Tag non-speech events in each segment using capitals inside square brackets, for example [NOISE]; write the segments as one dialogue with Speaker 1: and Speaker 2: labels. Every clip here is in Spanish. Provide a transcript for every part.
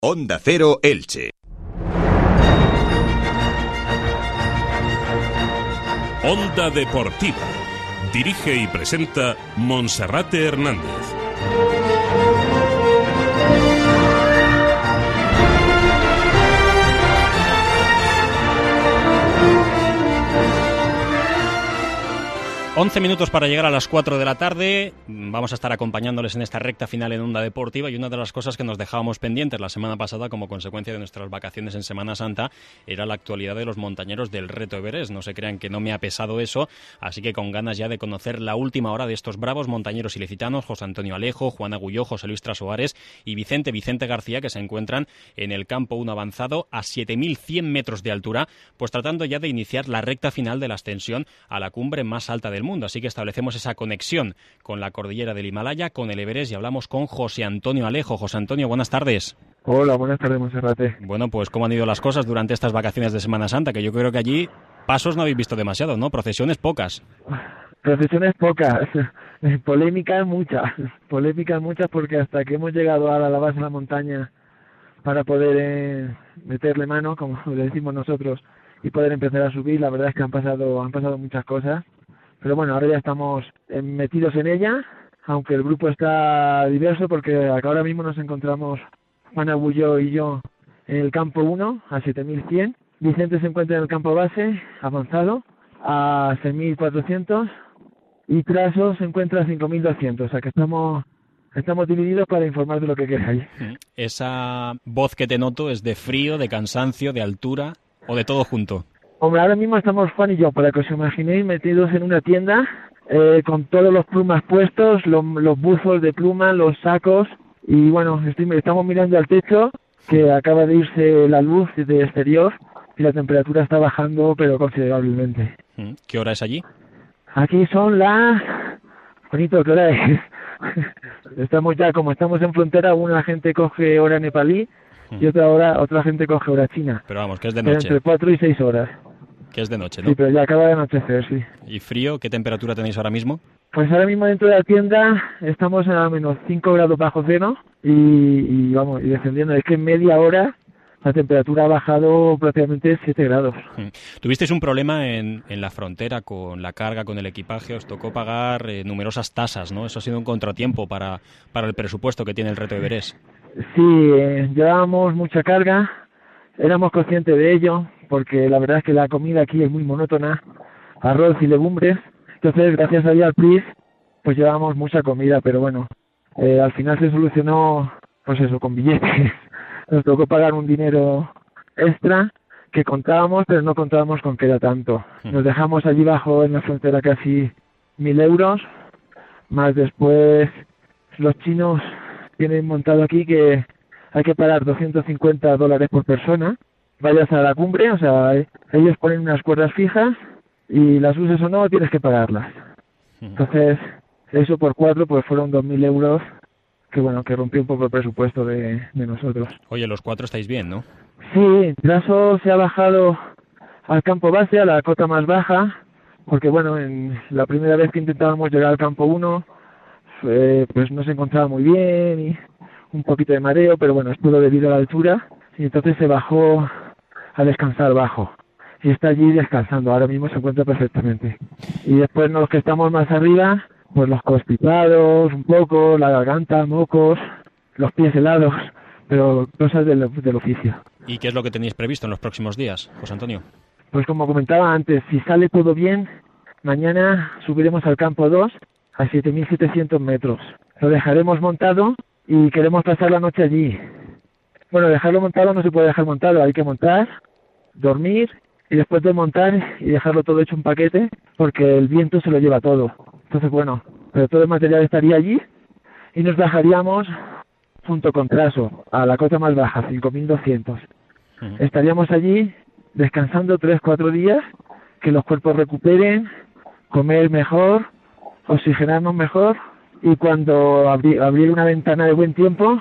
Speaker 1: Onda Cero Elche.
Speaker 2: Onda Deportiva. Dirige y presenta Monserrate Hernández.
Speaker 3: 11 minutos para llegar a las 4 de la tarde. Vamos a estar acompañándoles en esta recta final en Onda Deportiva y una de las cosas que nos dejábamos pendientes la semana pasada como consecuencia de nuestras vacaciones en Semana Santa era la actualidad de los montañeros del Reto Everest. No se crean que no me ha pesado eso, así que con ganas ya de conocer la última hora de estos bravos montañeros ilicitanos, José Antonio Alejo, Juan Agulló, José Luis Trasoares y Vicente Vicente García que se encuentran en el campo 1 avanzado a 7.100 metros de altura, pues tratando ya de iniciar la recta final de la ascensión a la cumbre más alta del mundo. Así que establecemos esa conexión con la cordillera del Himalaya, con el Everest y hablamos con José Antonio Alejo. José Antonio, buenas tardes.
Speaker 4: Hola, buenas tardes, Monserrate.
Speaker 3: Bueno, pues cómo han ido las cosas durante estas vacaciones de Semana Santa, que yo creo que allí pasos no habéis visto demasiado, ¿no? Procesiones pocas. [LAUGHS]
Speaker 4: Procesiones pocas, [LAUGHS] polémicas muchas, polémicas muchas porque hasta que hemos llegado a la base de la montaña para poder eh, meterle mano, como [LAUGHS] le decimos nosotros, y poder empezar a subir, la verdad es que han pasado, han pasado muchas cosas pero bueno, ahora ya estamos eh, metidos en ella, aunque el grupo está diverso porque ahora mismo nos encontramos Juan Abullo y yo en el campo 1 a 7100. Vicente se encuentra en el campo base, avanzado, a 6400 y Traso se encuentra a 5200, o sea que estamos estamos divididos para informar de lo que queráis.
Speaker 3: Esa voz que te noto es de frío, de cansancio, de altura o de todo junto.
Speaker 4: Hombre, ahora mismo estamos Juan y yo, para que os imaginéis, metidos en una tienda eh, con todos los plumas puestos, los, buzos de pluma, los sacos y bueno, estamos mirando al techo que acaba de irse la luz de exterior y la temperatura está bajando pero considerablemente.
Speaker 3: Mm, ¿Qué hora es allí?
Speaker 4: Aquí son las... Bonito, ¿qué hora es? [LAUGHS] estamos ya, como estamos en frontera, una gente coge hora nepalí y mm. otra hora otra gente coge hora china.
Speaker 3: Pero vamos, que es de noche.
Speaker 4: entre 4 y 6 horas
Speaker 3: que es de noche, ¿no?
Speaker 4: Sí, pero ya acaba de anochecer, sí.
Speaker 3: ¿Y frío? ¿Qué temperatura tenéis ahora mismo?
Speaker 4: Pues ahora mismo dentro de la tienda estamos a menos 5 grados bajo cero y, vamos, y descendiendo. Es que en media hora la temperatura ha bajado prácticamente 7 grados.
Speaker 3: Mm. ¿Tuvisteis un problema en, en, la frontera con la carga, con el equipaje? Os tocó pagar eh, numerosas tasas, ¿no? Eso ha sido un contratiempo para, para el presupuesto que tiene el reto de Everest.
Speaker 4: Sí, eh, llevábamos mucha carga, éramos conscientes de ello, porque la verdad es que la comida aquí es muy monótona, arroz y legumbres. Entonces, gracias a al PRIS, pues llevamos mucha comida, pero bueno, eh, al final se solucionó, pues eso, con billetes. [LAUGHS] Nos tocó pagar un dinero extra que contábamos, pero no contábamos con que era tanto. Hmm. Nos dejamos allí bajo en la frontera casi mil euros, más después los chinos tienen montado aquí que hay que pagar 250 dólares por persona vayas a la cumbre, o sea, ellos ponen unas cuerdas fijas y las uses o no, tienes que pagarlas. Entonces, eso por cuatro, pues fueron 2.000 euros, que bueno, que rompió un poco el presupuesto de, de nosotros.
Speaker 3: Oye, los cuatro estáis bien, ¿no?
Speaker 4: Sí, Traso se ha bajado al campo base, a la cota más baja, porque bueno, en la primera vez que intentábamos llegar al campo 1, pues no se encontraba muy bien y un poquito de mareo, pero bueno, es todo debido a la altura. Y entonces se bajó a descansar bajo y está allí descansando. Ahora mismo se encuentra perfectamente. Y después los que estamos más arriba, pues los constipados, un poco, la garganta, mocos, los pies helados, pero cosas del, del oficio.
Speaker 3: ¿Y qué es lo que tenéis previsto en los próximos días, José Antonio?
Speaker 4: Pues como comentaba antes, si sale todo bien, mañana subiremos al campo 2 a 7.700 metros. Lo dejaremos montado y queremos pasar la noche allí. Bueno, dejarlo montado no se puede dejar montado, hay que montar, dormir y después de montar y dejarlo todo hecho un paquete porque el viento se lo lleva todo. Entonces, bueno, pero todo el material estaría allí y nos bajaríamos junto con Traso, a la cota más baja, 5.200. Estaríamos allí descansando tres, cuatro días, que los cuerpos recuperen, comer mejor, oxigenarnos mejor y cuando abrir una ventana de buen tiempo,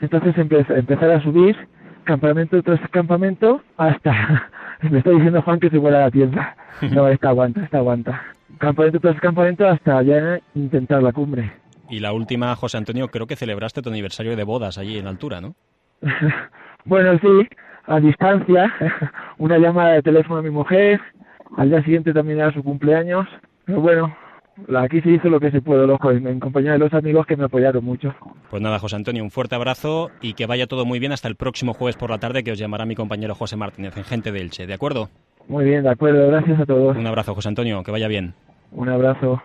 Speaker 4: entonces empezar a subir campamento tras campamento hasta [LAUGHS] me está diciendo Juan que se vuela la tienda [LAUGHS] no esta aguanta esta aguanta. Campamento tras campamento hasta ya intentar la cumbre.
Speaker 3: Y la última José Antonio creo que celebraste tu aniversario de bodas allí en altura no [LAUGHS]
Speaker 4: bueno sí a distancia una llamada de teléfono a mi mujer al día siguiente también era su cumpleaños pero bueno aquí se hizo lo que se pudo, loco, en compañía de los amigos que me apoyaron mucho.
Speaker 3: Pues nada, José Antonio, un fuerte abrazo y que vaya todo muy bien hasta el próximo jueves por la tarde que os llamará mi compañero José Martínez en Gente de Elche, ¿de acuerdo?
Speaker 4: Muy bien, de acuerdo, gracias a todos.
Speaker 3: Un abrazo, José Antonio, que vaya bien.
Speaker 4: Un abrazo.